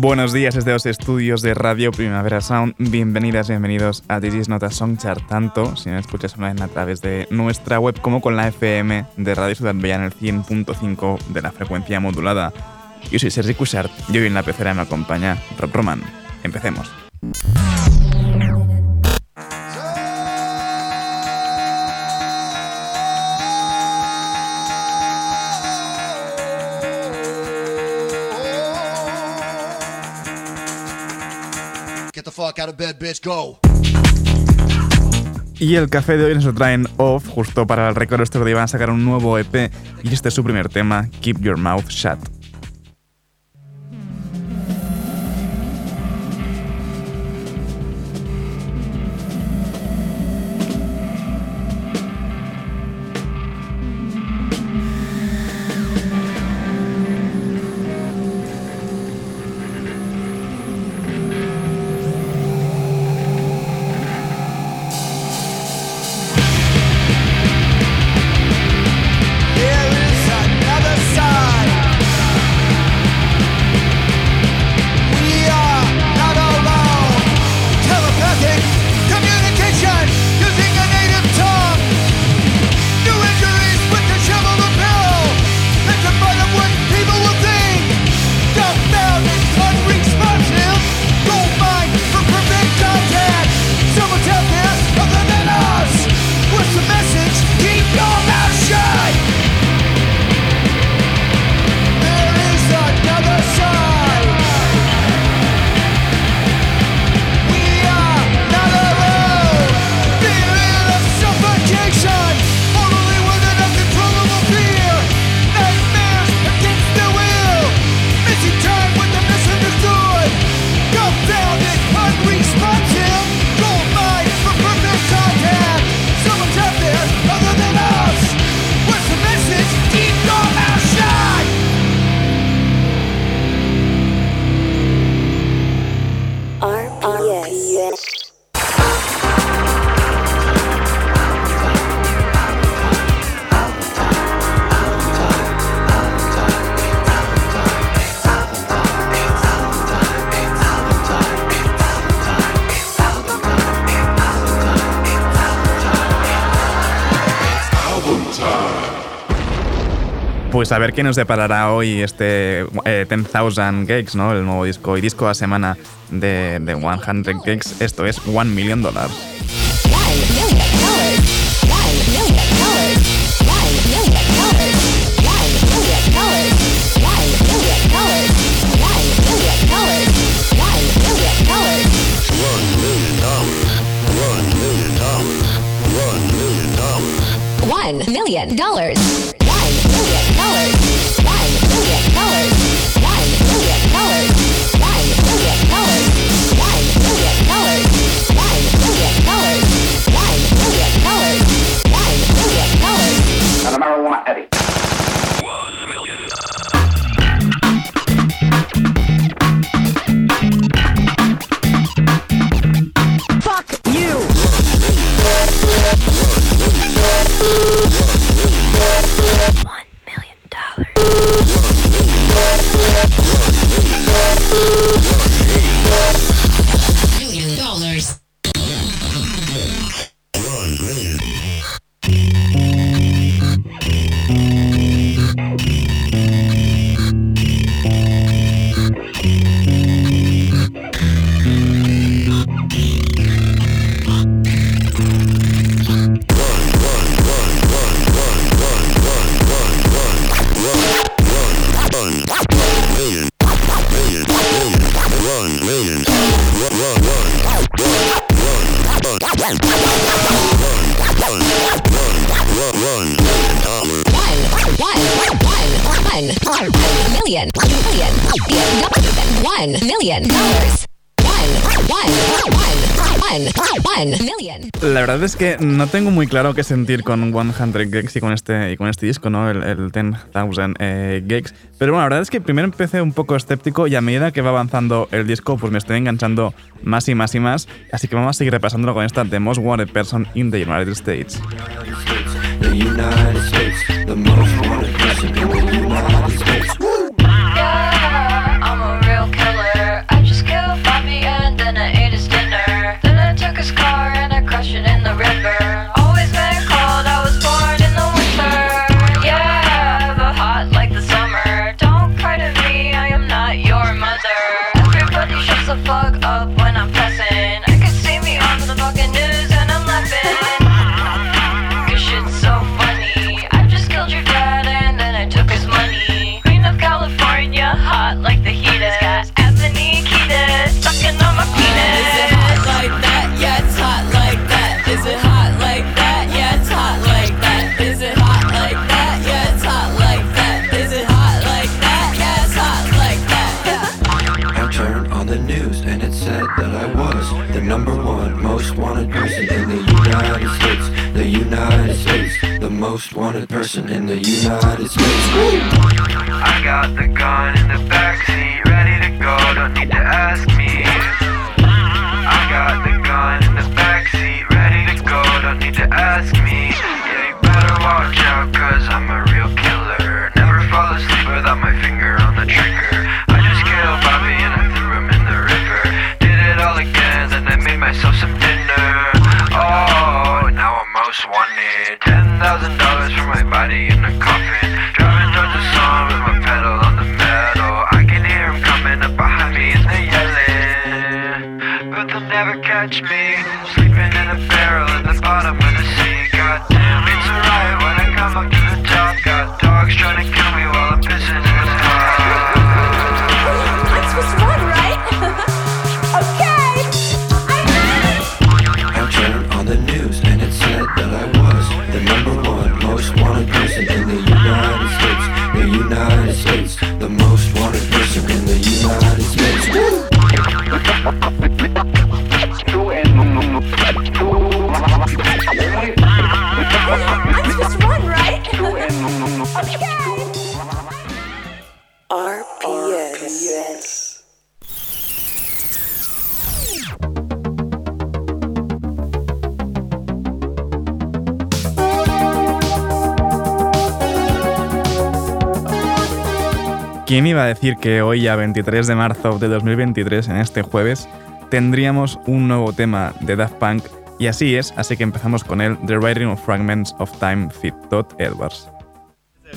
Buenos días desde los estudios de Radio Primavera Sound. Bienvenidas, bienvenidos a This Is Not a Song tanto si me escuchas online a través de nuestra web como con la FM de Radio Ciudad Bella en el 100.5 de la frecuencia modulada. Yo soy Sergi Cushart y hoy en la pecera me acompaña Rob Roman. Empecemos. Y el café de hoy nos lo traen off, justo para el récord día van a sacar un nuevo EP y este es su primer tema, Keep Your Mouth Shut. A ver qué nos deparará hoy este 10,000 eh, Gigs, ¿no? El nuevo disco y disco a semana de, de 100 Gigs. Esto es 1 Million Dollars. Que no tengo muy claro qué sentir con 100 gigs y con este, y con este disco, ¿no? El, el 10,000 eh. Pero bueno, la verdad es que primero empecé un poco escéptico y a medida que va avanzando el disco, pues me estoy enganchando más y más y más. Así que vamos a seguir repasándolo con esta The Most Wanted Person in the United States. Most wanted person in the United States. I got the gun in the backseat, ready to go, don't need to ask me. I got the gun in the backseat, ready to go, don't need to ask me. Yeah, you better watch out, cause I'm a real killer. Never fall asleep without my finger on the trigger. I'm wanted. Ten thousand dollars for my body in a coffin. ¿Quién iba a decir que hoy, a 23 de marzo de 2023, en este jueves, tendríamos un nuevo tema de Daft Punk? Y así es, así que empezamos con el The Writing of Fragments of Time Fit Todd Edwards.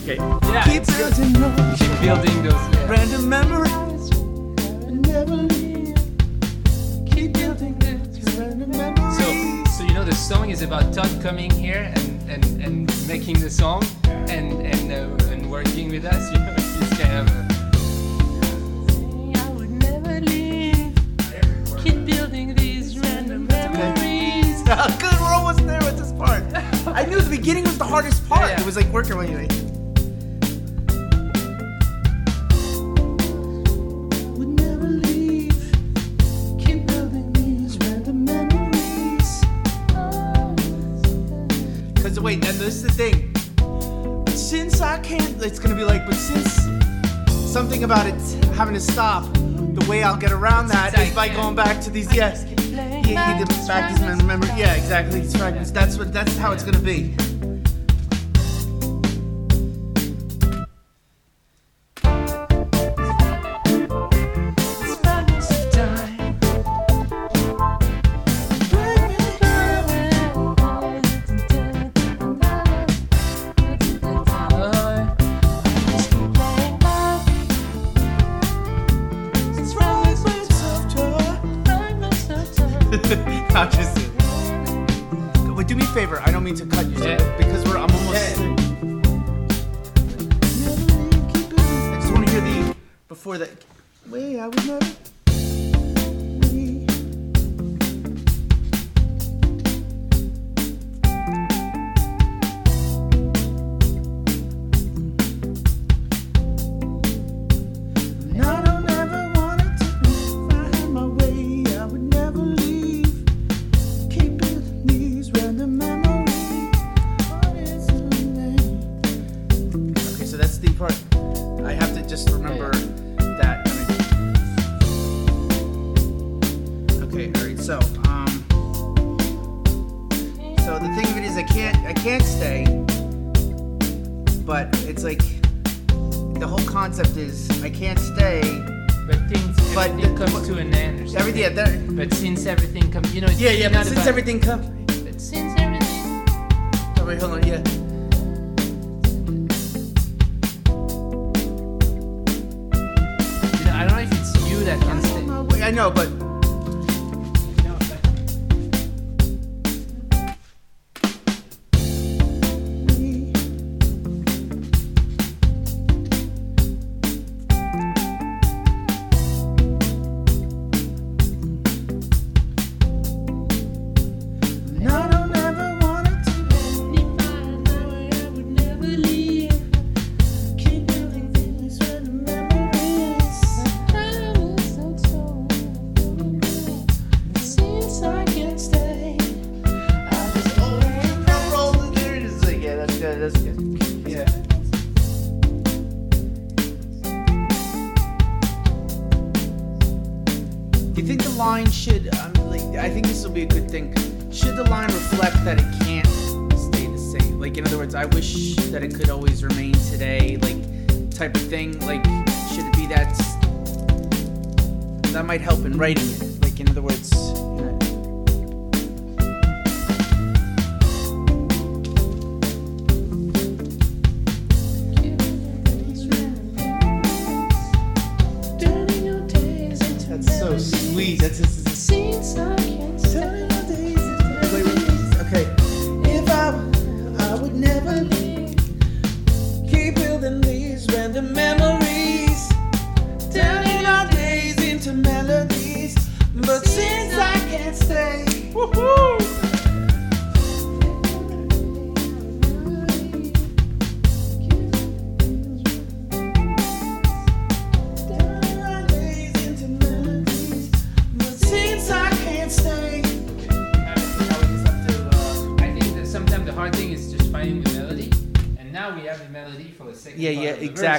Keep building, keep building those random memories. Never leave. Keep building those random memories. So, so you know the song is about Todd coming here and, and, and making the song and and uh, and working with us. You know, it's kind of. Keep building these random memories. Good, we're almost there with this part. I knew the beginning was the hardest part. Yeah. It was like working my way. Would never leave. Keep building these random memories. Because wait, and this is the thing. But since I can't, it's gonna be like, but since something about it having to stop, the way I'll get around that is by going back to these. Yes, yeah, back these remember. Yeah, exactly. These fragments. That's what. That's how it's gonna be.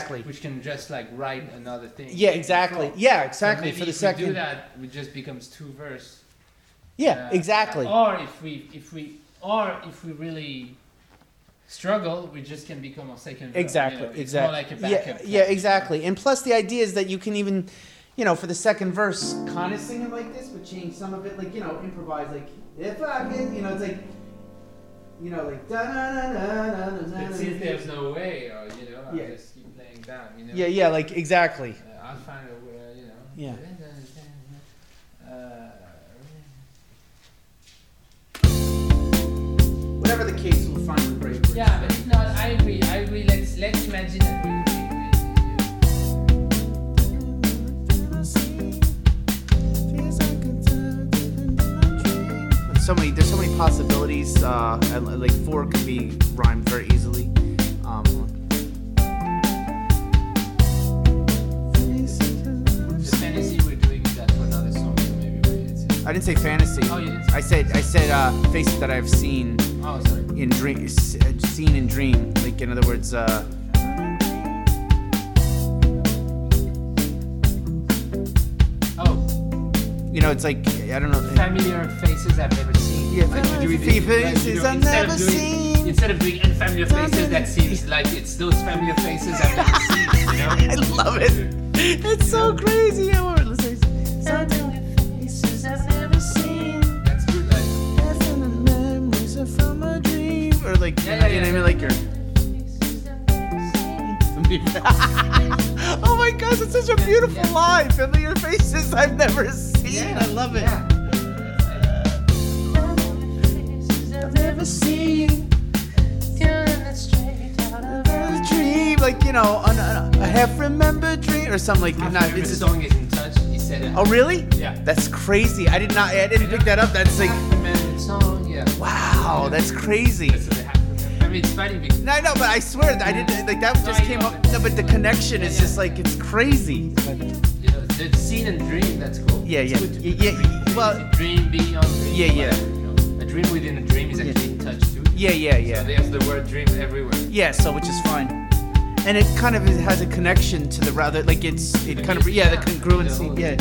Exactly. which can just like write another thing. Yeah, exactly. So Yeah, exactly, maybe for the if we second- do that, it just becomes two verse. yeah, Uh, exactly. Or if we if we or if we really struggle, we just can become a second. verse, you Exactly, know, exactly. More like a yeah, backup. yeah, exactly. And plus, the idea is that you can even, you know, for the second verse, kind of sing it like this, but change some of it, like you know, improvise, like if I can, you know, it's like, you know, like da na na na na na. But since there's no way, or you know, Yeah. just keep playing down. You know. Yeah, yeah, like exactly. Uh, I'll find a way, you know. Yeah. Uh, Whatever the case, we'll find the great. words. yeah, but if not, I agree. I agree. Let's let's imagine that we. so many there's so many possibilities uh and, like four could be rhymed very easily um i didn't say fantasy Oh, you didn't say- i said i said uh faces that i've seen oh, sorry. in dream uh, seen in dream like in other words uh Oh, you know it's like i don't know familiar faces I've never seen. Yeah, Like you do familiar it- like you faces I've never doing- seen. Instead of doing unfamiliar faces, that seems like it's those familiar faces I've never seen. You know? i love it it's so crazy I want- let's say- That's Like, or like Yeah, yeah, you know what I yeah. mean like your oh my gosh it's such a beautiful yeah. line familiar faces i've never seen yeah, i love it Yeah. I've never seen a dream, like you know, an, an, a half remembered dream or something like that. After it's the just, song is in touch, he said it. oh really? Yeah. That's crazy. I did not. I didn't pick that up. That's like, Remember the song, yeah. wow, that's crazy. That's what they have to remember. I mean, it's funny because No, I know, but I swear that I didn't. Like that just I came know up. No, but the connection is Yeah, just like it's crazy. you know, the scene and dream, that's cool. Yeah, yeah. Yeah, yeah, well- dream beyond dream. Yeah, yeah. whatever, you know. A dream within a dream is actually in touch too. Yeah, yeah, yeah. So yeah. there's the word dream everywhere. Yeah, so which is fine. and it kind of has a connection to the rather like it's it kind of yeah the congruency yeah.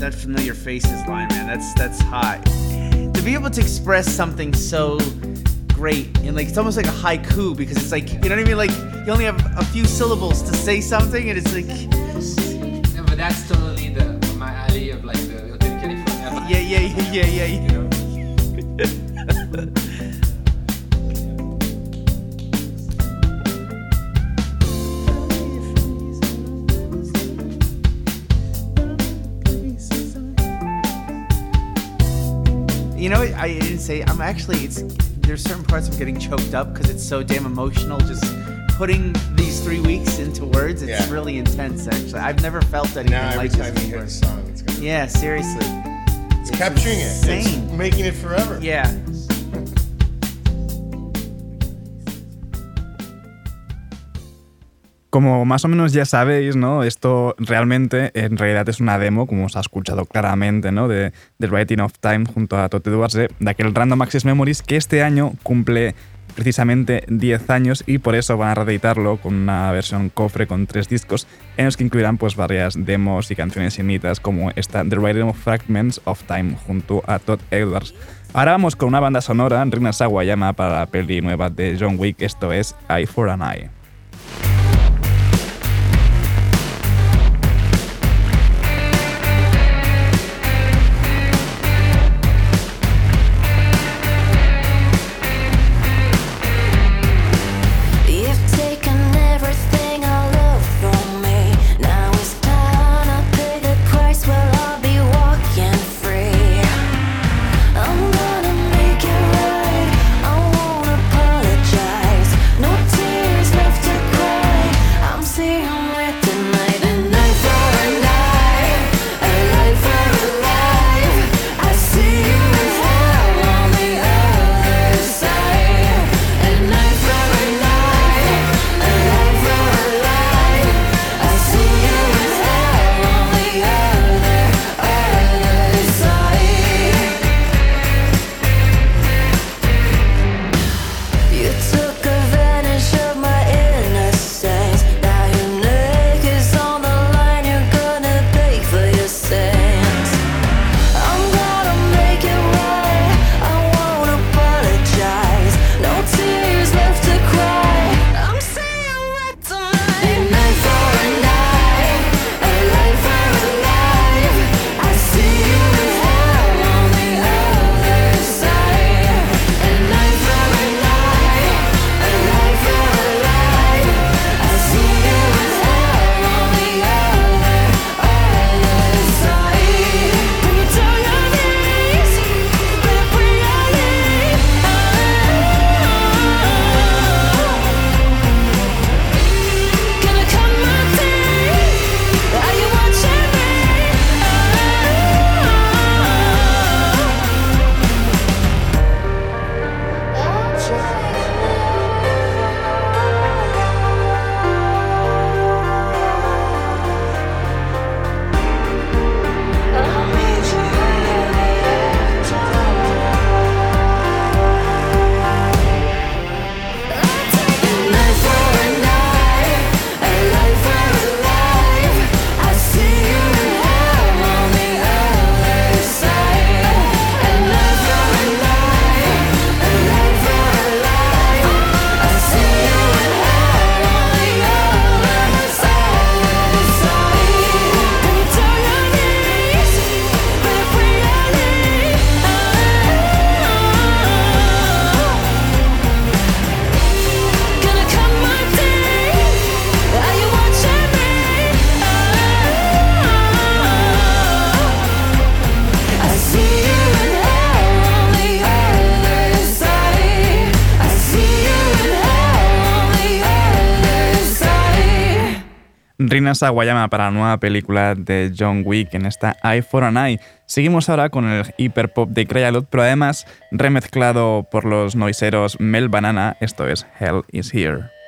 That, familiar faces line, man. That's that's hot. To be able to express something so great and like it's almost like a haiku because it's like you know what I mean. Like you only have a few syllables to say something, and it's like Yeah, but that's totally the my alley of like the California. yeah, yeah, yeah, yeah, yeah. You know? You know, I didn't say. I'm actually. It's there's certain parts I'm getting choked up because it's so damn emotional. Just putting these three weeks into words, it's Yeah. really intense. Actually, I've never felt anything Now like this time you hear before. song, it's gonna Yeah, seriously. it's capturing it. It's insane. making it forever. Yeah. Como más o menos ya sabéis, ¿no? Esto realmente en realidad es una demo, como os ha escuchado claramente, ¿no? De The Writing of Time junto a Tote Duarte, de aquel Random Access Memories que este año cumple precisamente 10 años y por eso van a reeditarlo con una versión cofre con tres discos en los que incluirán pues varias demos y canciones inéditas como esta The Writing of Fragments of Time junto a Todd Edwards. Ahora vamos con una banda sonora, Rina Sawayama para la peli nueva de John Wick, esto es Eye for an Eye. Rina Sawayama para la nueva película de John Wick en esta Eye for an Eye. Seguimos ahora con el hiperpop de Cryalot, pero además remezclado por los noiseros Mel Banana, esto es Hell is Here.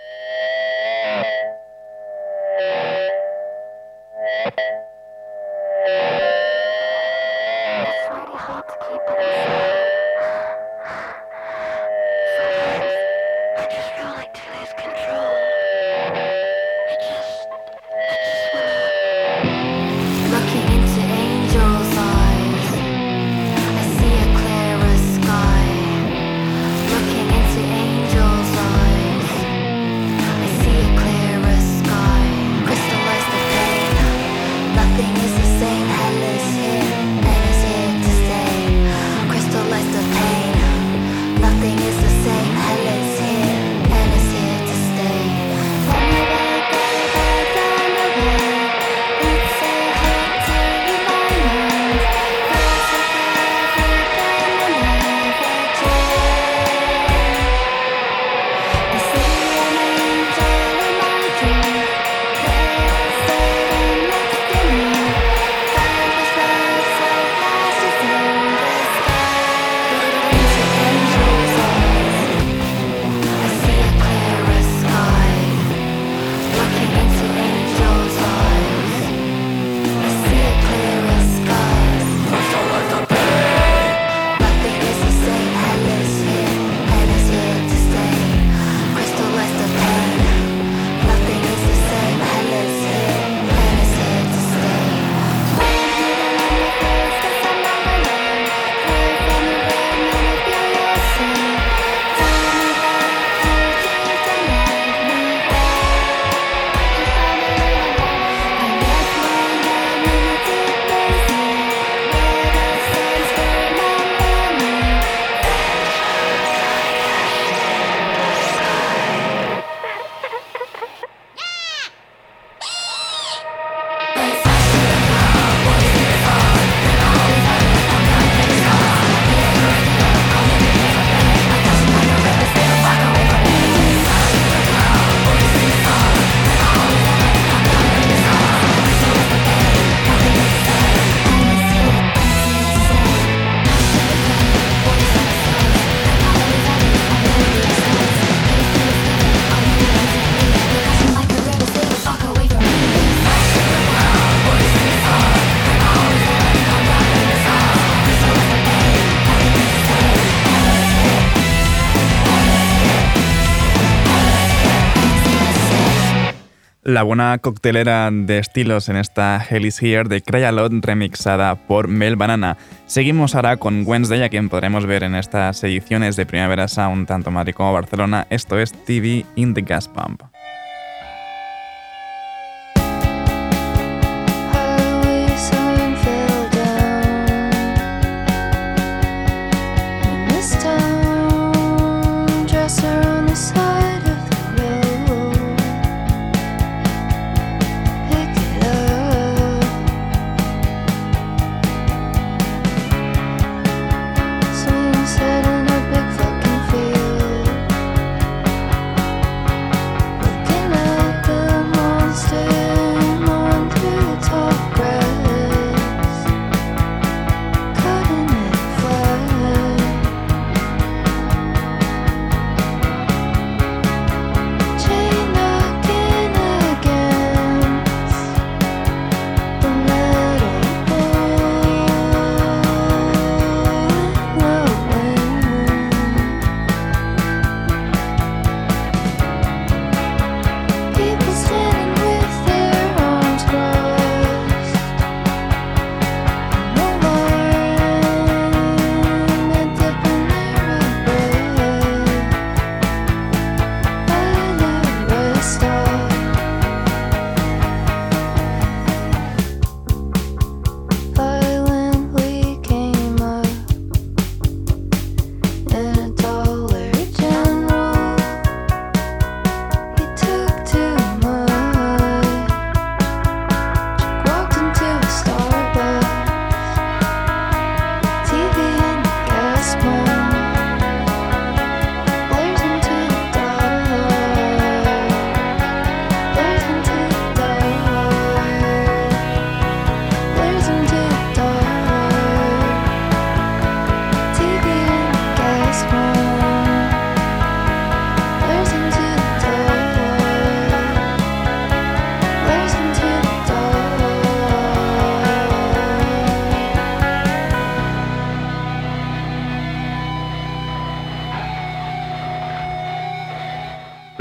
La buena coctelera de estilos en esta Hell is Here de Cry a Lot remixada por Mel Banana. Seguimos ahora con Wednesday, a quien podremos ver en estas ediciones de Primavera Sound, tanto Madrid como Barcelona. Esto es TV in the Gas Pump.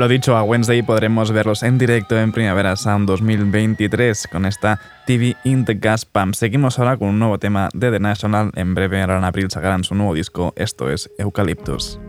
Lo dicho, a Wednesday podremos verlos en directo en Primavera Sound 2023 con esta TV in the Gas Pump. Seguimos ahora con un nuevo tema de The National. En breve, ahora en abril, sacarán su nuevo disco. Esto es Eucaliptus.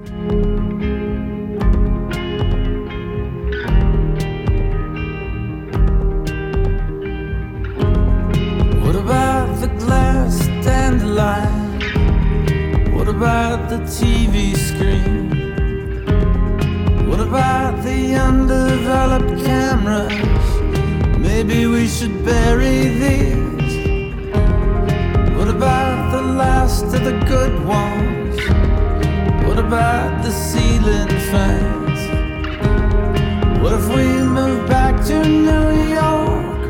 What about the undeveloped cameras? Maybe we should bury these. What about the last of the good ones? What about the ceiling fans? What if we move back to New York?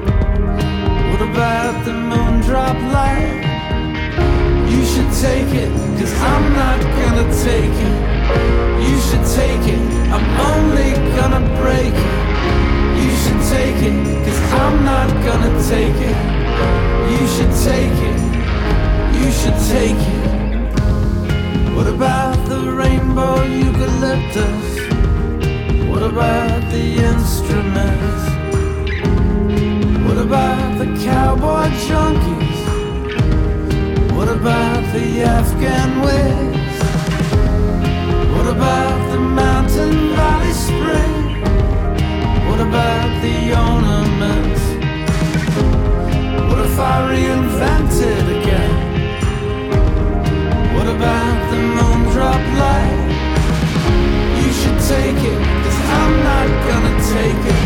What about the moon drop light? You should take it, cause I'm not gonna take it. You should take it, I'm only gonna break it. You should take it, cause I'm not gonna take it. You should take it, you should take it. What about the rainbow eucalyptus? What about the instruments? What about the cowboy junkies? What about the Afghan Whigs? What about the mountain valley spring? What about the ornaments? What if I reinvented again? What about the moon drop light? You should take it, cause I'm not gonna take it.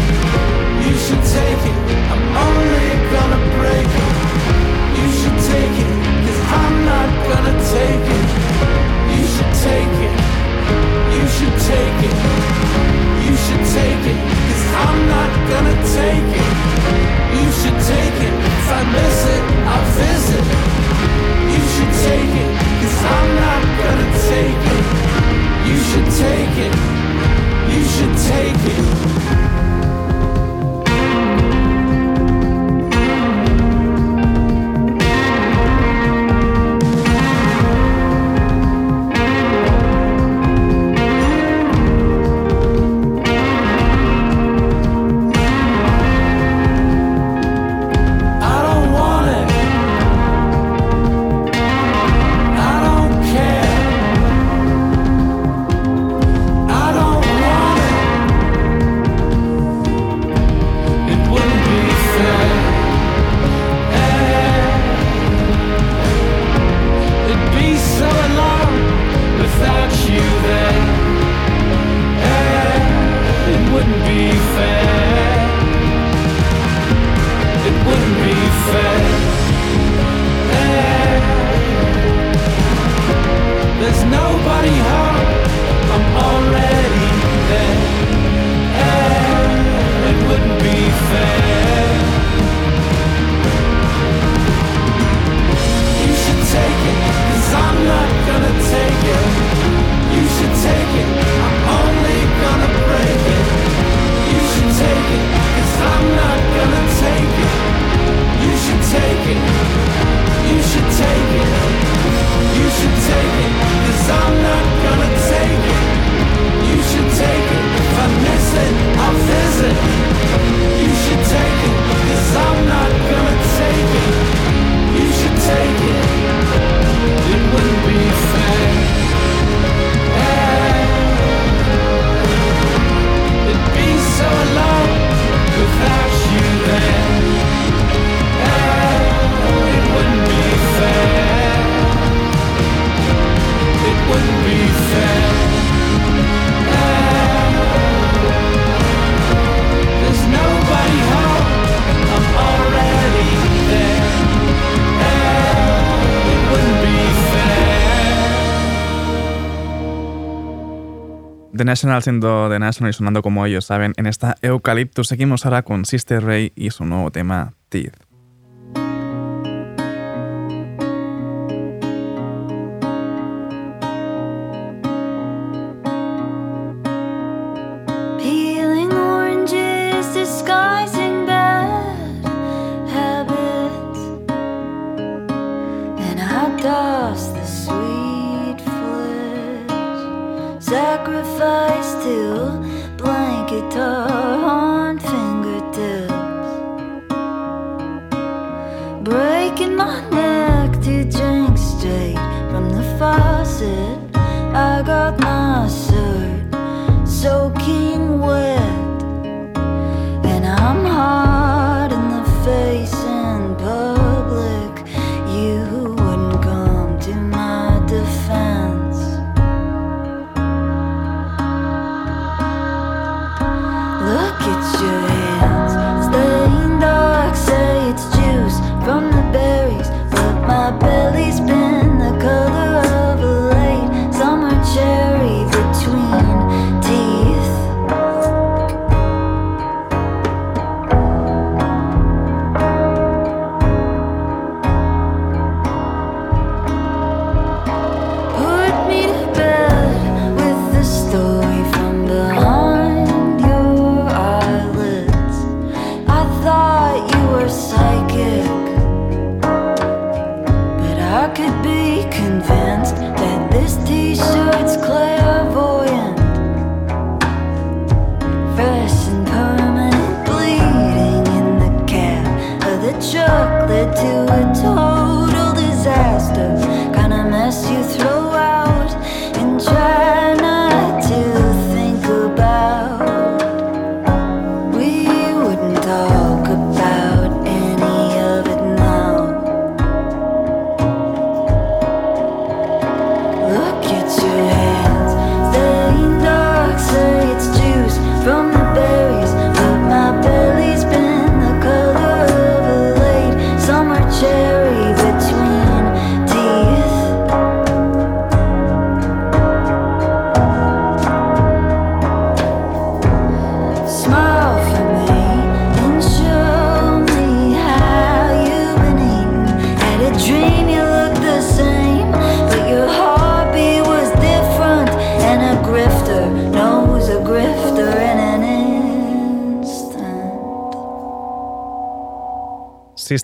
You should take it, I'm only gonna break it. You should take it, cause I'm not gonna take it. You should take it, you should take it. You should take it. I'm not gonna take it. You should take it. If I miss it, I'll visit. You should take I'm not gonna take it. You should take it. You should take it. National siendo The National y sonando como ellos saben en esta Eucalyptus. Seguimos ahora con Sister Ray y su nuevo tema Teeth.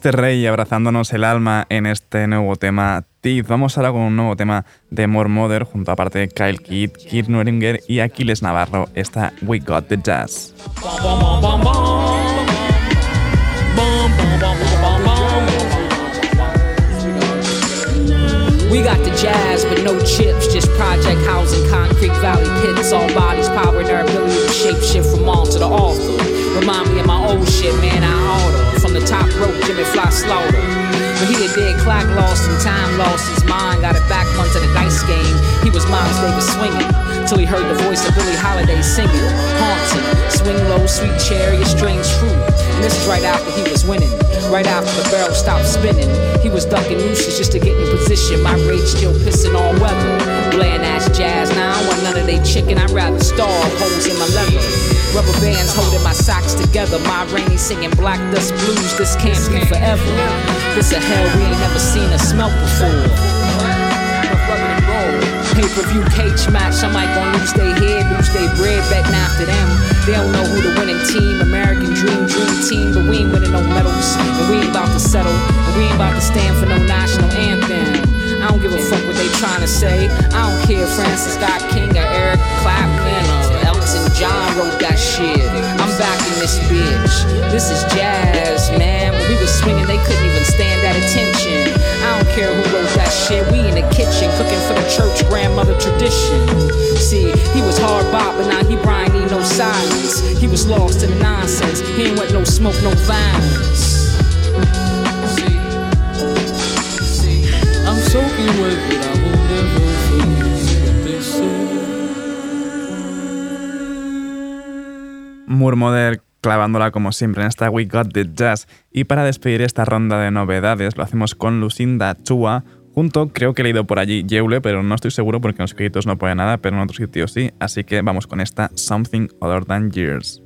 este rey abrazándonos el alma en este nuevo tema Teeth. Vamos ahora con un nuevo tema de More Mother junto a parte de Kyle Kidd, Kid Nuringer y Aquiles Navarro. Esta We Got the Jazz. We got the jazz, but no chips, just project housing, concrete valley pits, all bodies powered, our ability to shape shit from all to the author. Remind me of my old shit, man. I top rope, Jimmy Fly Slaughter. But he a dead clock lost and time lost his mind. Got it back onto the dice game. He was Miles was swinging till he heard the voice of Billie Holiday singing, haunting. Swing low, sweet a strange fruit. And this is right after he was winning. Right after the barrel stopped spinning. He was ducking nooses just to get in position. My rage still pissing all weather. Bland ass jazz, now I want none of they chicken. I'd rather starve holes in my leather. Rubber bands holding my socks together. My rainy singing black dust blues. This can't be forever. This a hell we ain't never seen or smelt before. Pay per view cage match. I might gon' lose they head, lose they bread, betting after them. They don't know who the winning team, American Dream, Dream Team, but we ain't winning no medals. And we ain't about to settle, and we ain't about to stand for no national anthem. I don't give a fuck what they trying to say. I don't care if Francis Scott King or Eric Clapton or Elton John wrote that shit. I'm back in this bitch. This is jazz, man. When we was swinging, they couldn't even stand that attention. I don't care who wrote that shit. We in the kitchen cooking for the church grandmother tradition. See, he was hard bop, but now he Brian need no silence. He was lost in the nonsense. He ain't want no smoke, no violence. I'm soaking wet, but I will never forget what they said. Moor Mother clavándola como siempre en esta We Got the Jazz. Y para despedir esta ronda de novedades lo hacemos con Lucinda Chua, junto, creo que he leído por allí Yeule, pero no estoy seguro porque en los créditos no pone nada, pero en otros sitios sí, así que vamos con esta Something Other Than Years.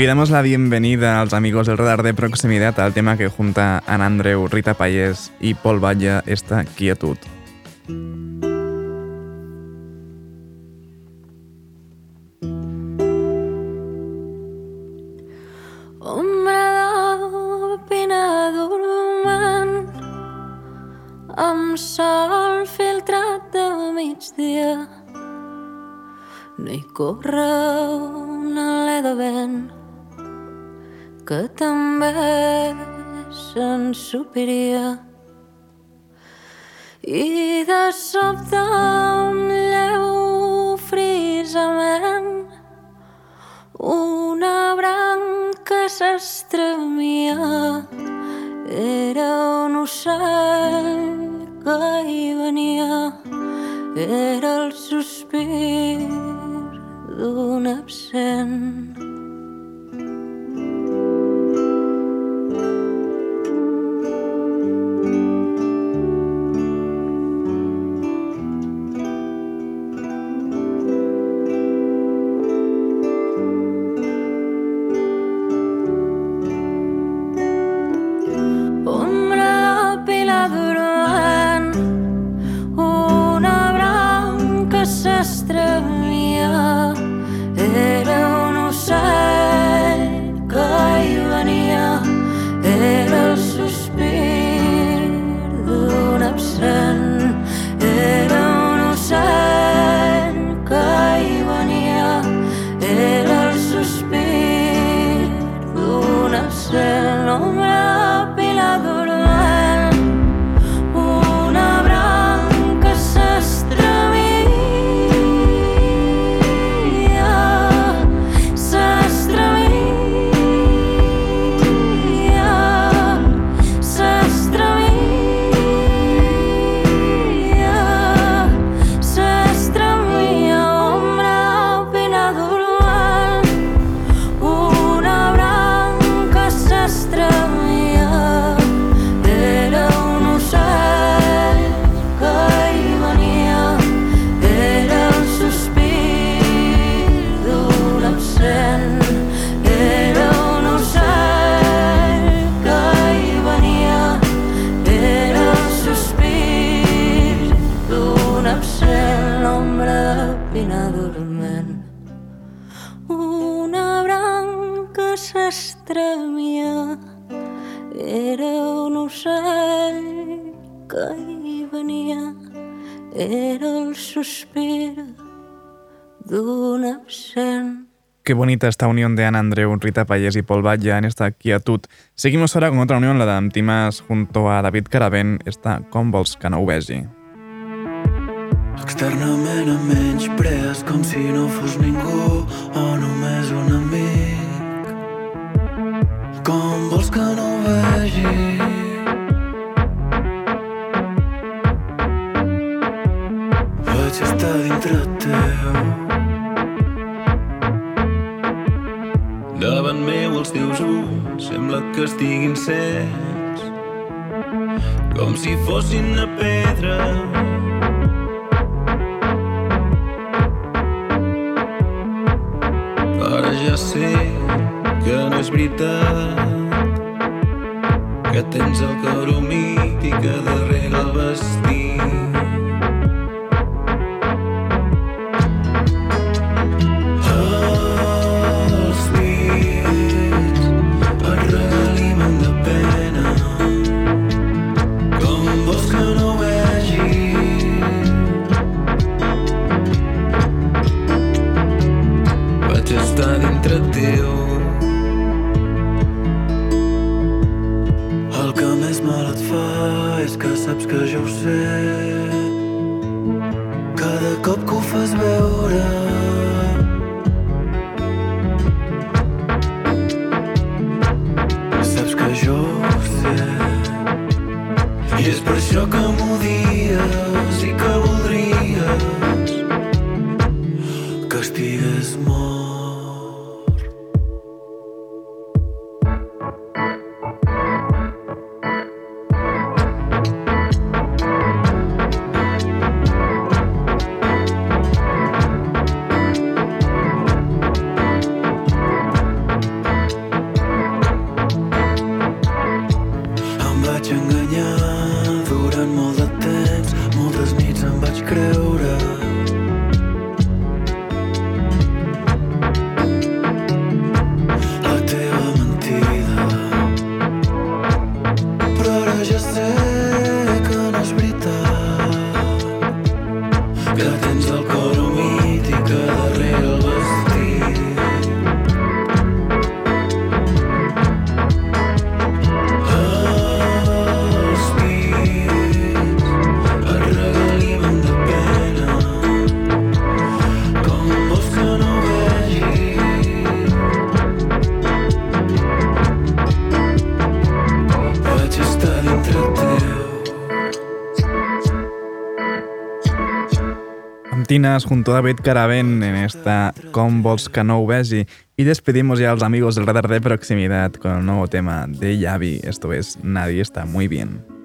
Y damos la bienvenida a los amigos del radar de proximidad al tema que junta a Andreu, Rita Payés y Paul Valla esta quietud. Amb sol filtrat de migdia no hi corre un alè de vent que també s'ensupiria i de sobte un lleu frisament una branca s'estremia. Era un ocell que hi venia era el sospir d'un absent Qué bonita esta unión de Ana Andreu, Rita Payés y Paul Valla en esta quietud. Seguimos ahora con otra unión, la de Antimas junto a David Caravent, esta Com vols que no ho vegi. Externament em menysprees com si no fos ningú o només un amic. Com vols que no ho vegi? Vaig estar dintre teu. Davant meu els teus ulls sembla que estiguin cecs com si fossin de pedra. Ara ja sé que no és veritat que tens el i que darrere el vestit contra Deus. Martínez junto a David Caravent en esta Com Vols que no ho vegi. Y despedimos ya a los amigos del radar de proximidad con el nuevo tema de Yavi. Esto es Nadie está muy bien.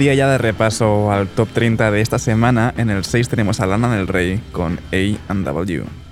día ya de repaso al top 30 de esta semana, en el 6 tenemos a Lana del Rey con A&W.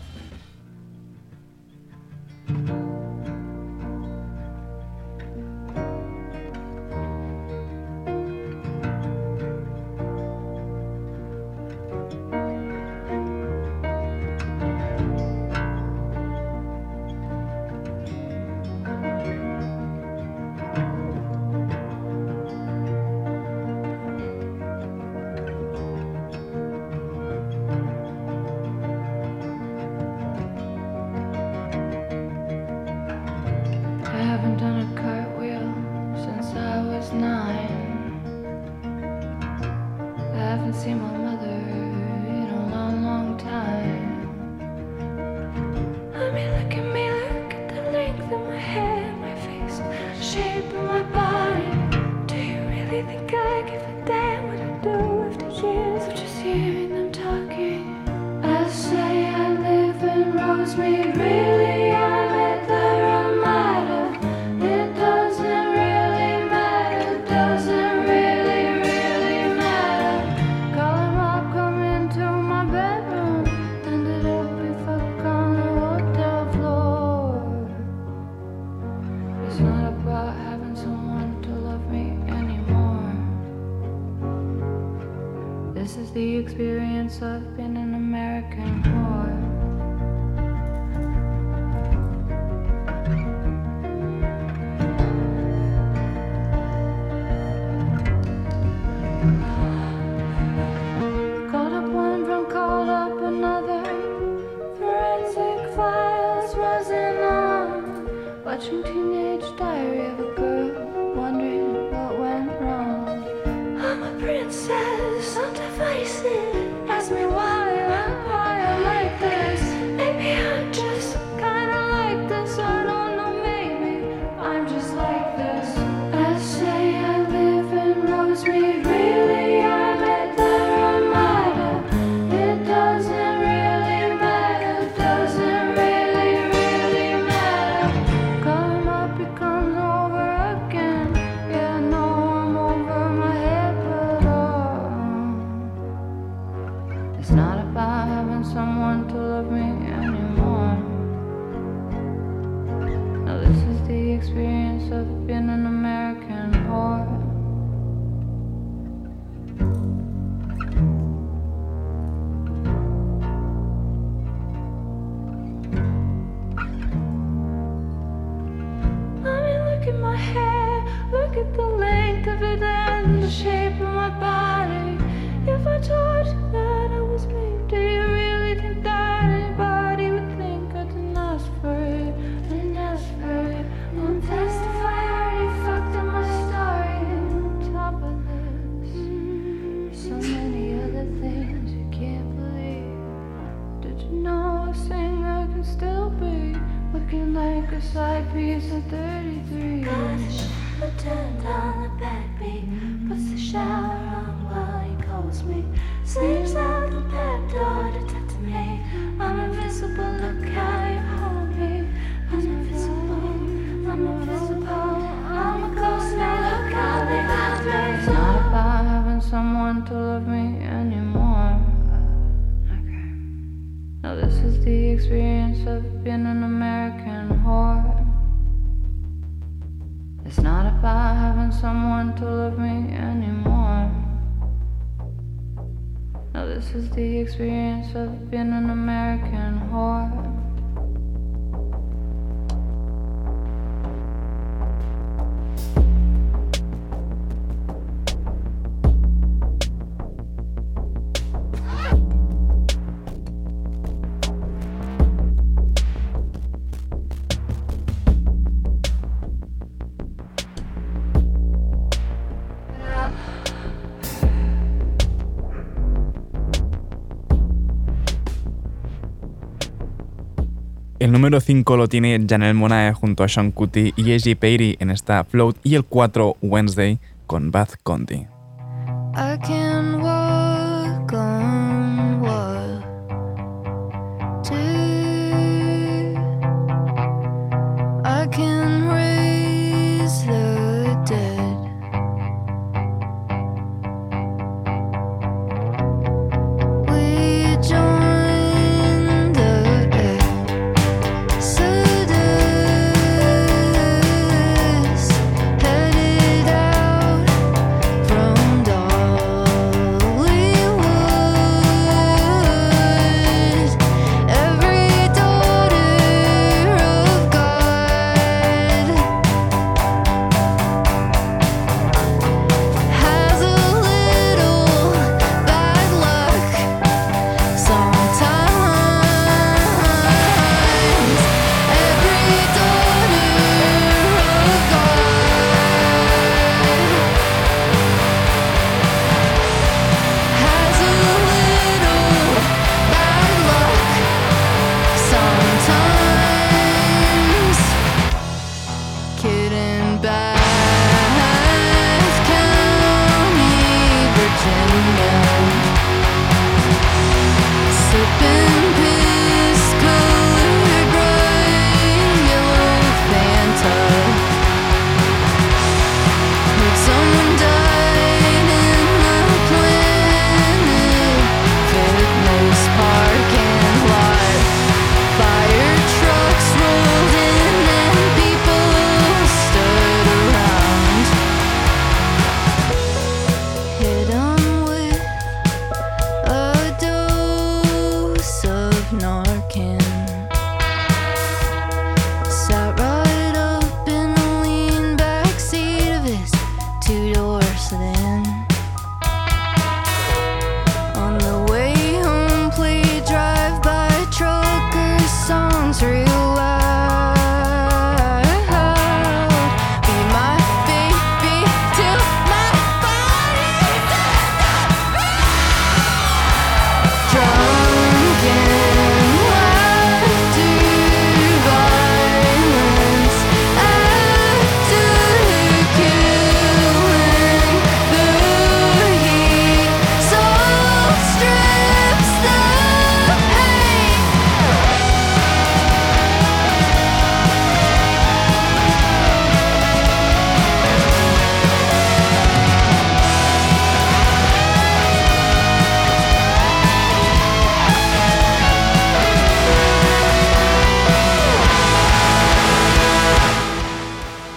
número 5 lo tiene Janelle Monae junto a Sean Cuti y Eji Peiri en esta Float y el 4 Wednesday con Bath Conti.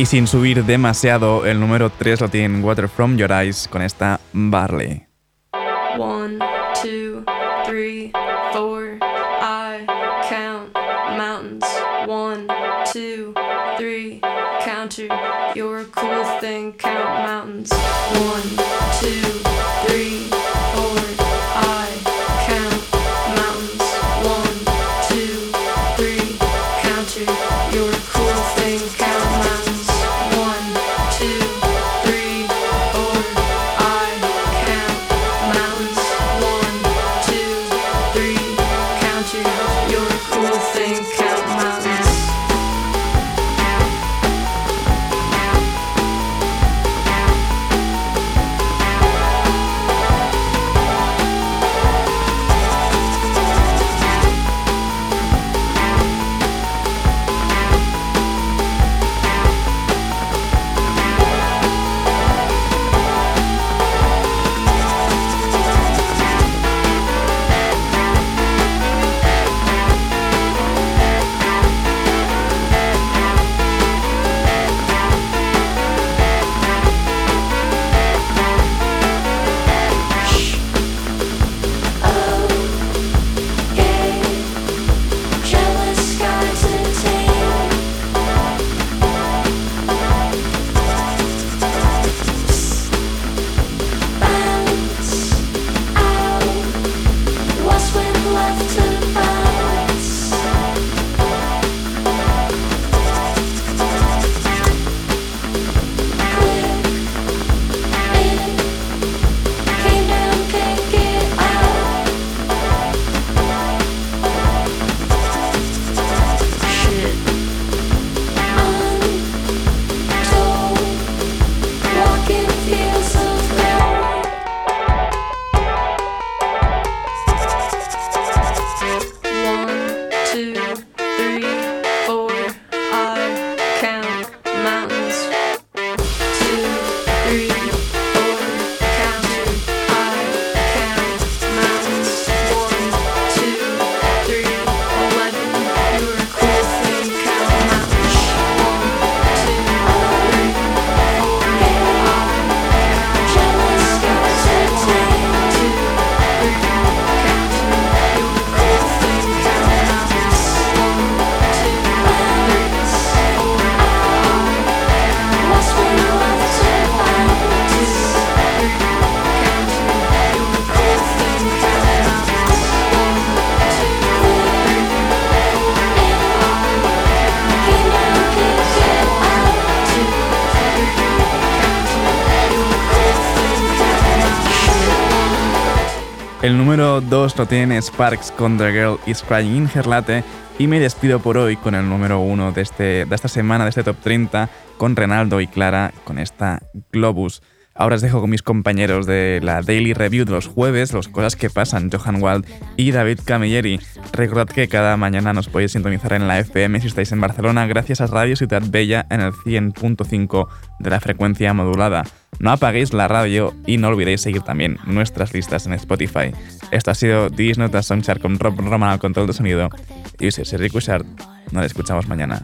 Y sin subir demasiado, el número 3 lo tienen Water From Your Eyes con esta Barley. El número 2 lo tiene Sparks con The Girl Is Crying in Her Latte. Y me despido por hoy con el número 1 de, este, de esta semana, de este top 30, con Renaldo y Clara, con esta Globus. Ahora os dejo con mis compañeros de la Daily Review de los jueves, los cosas que pasan, Johan Wald y David Camilleri. Recordad que cada mañana nos podéis sintonizar en la FM si estáis en Barcelona, gracias a Radio Ciudad Bella en el 100.5 de la frecuencia modulada. No apaguéis la radio y no olvidéis seguir también nuestras listas en Spotify. Esto ha sido Dis Notas Songchart con Rob Roman al control de sonido. Y soy Wishart. Nos escuchamos mañana.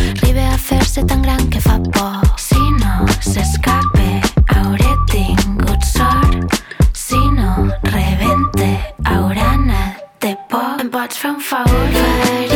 ser tan gran que fa por. Si no s'escape, hauré tingut sort. Si no rebente, haurà anat de por. Em pots fer un favor? Faré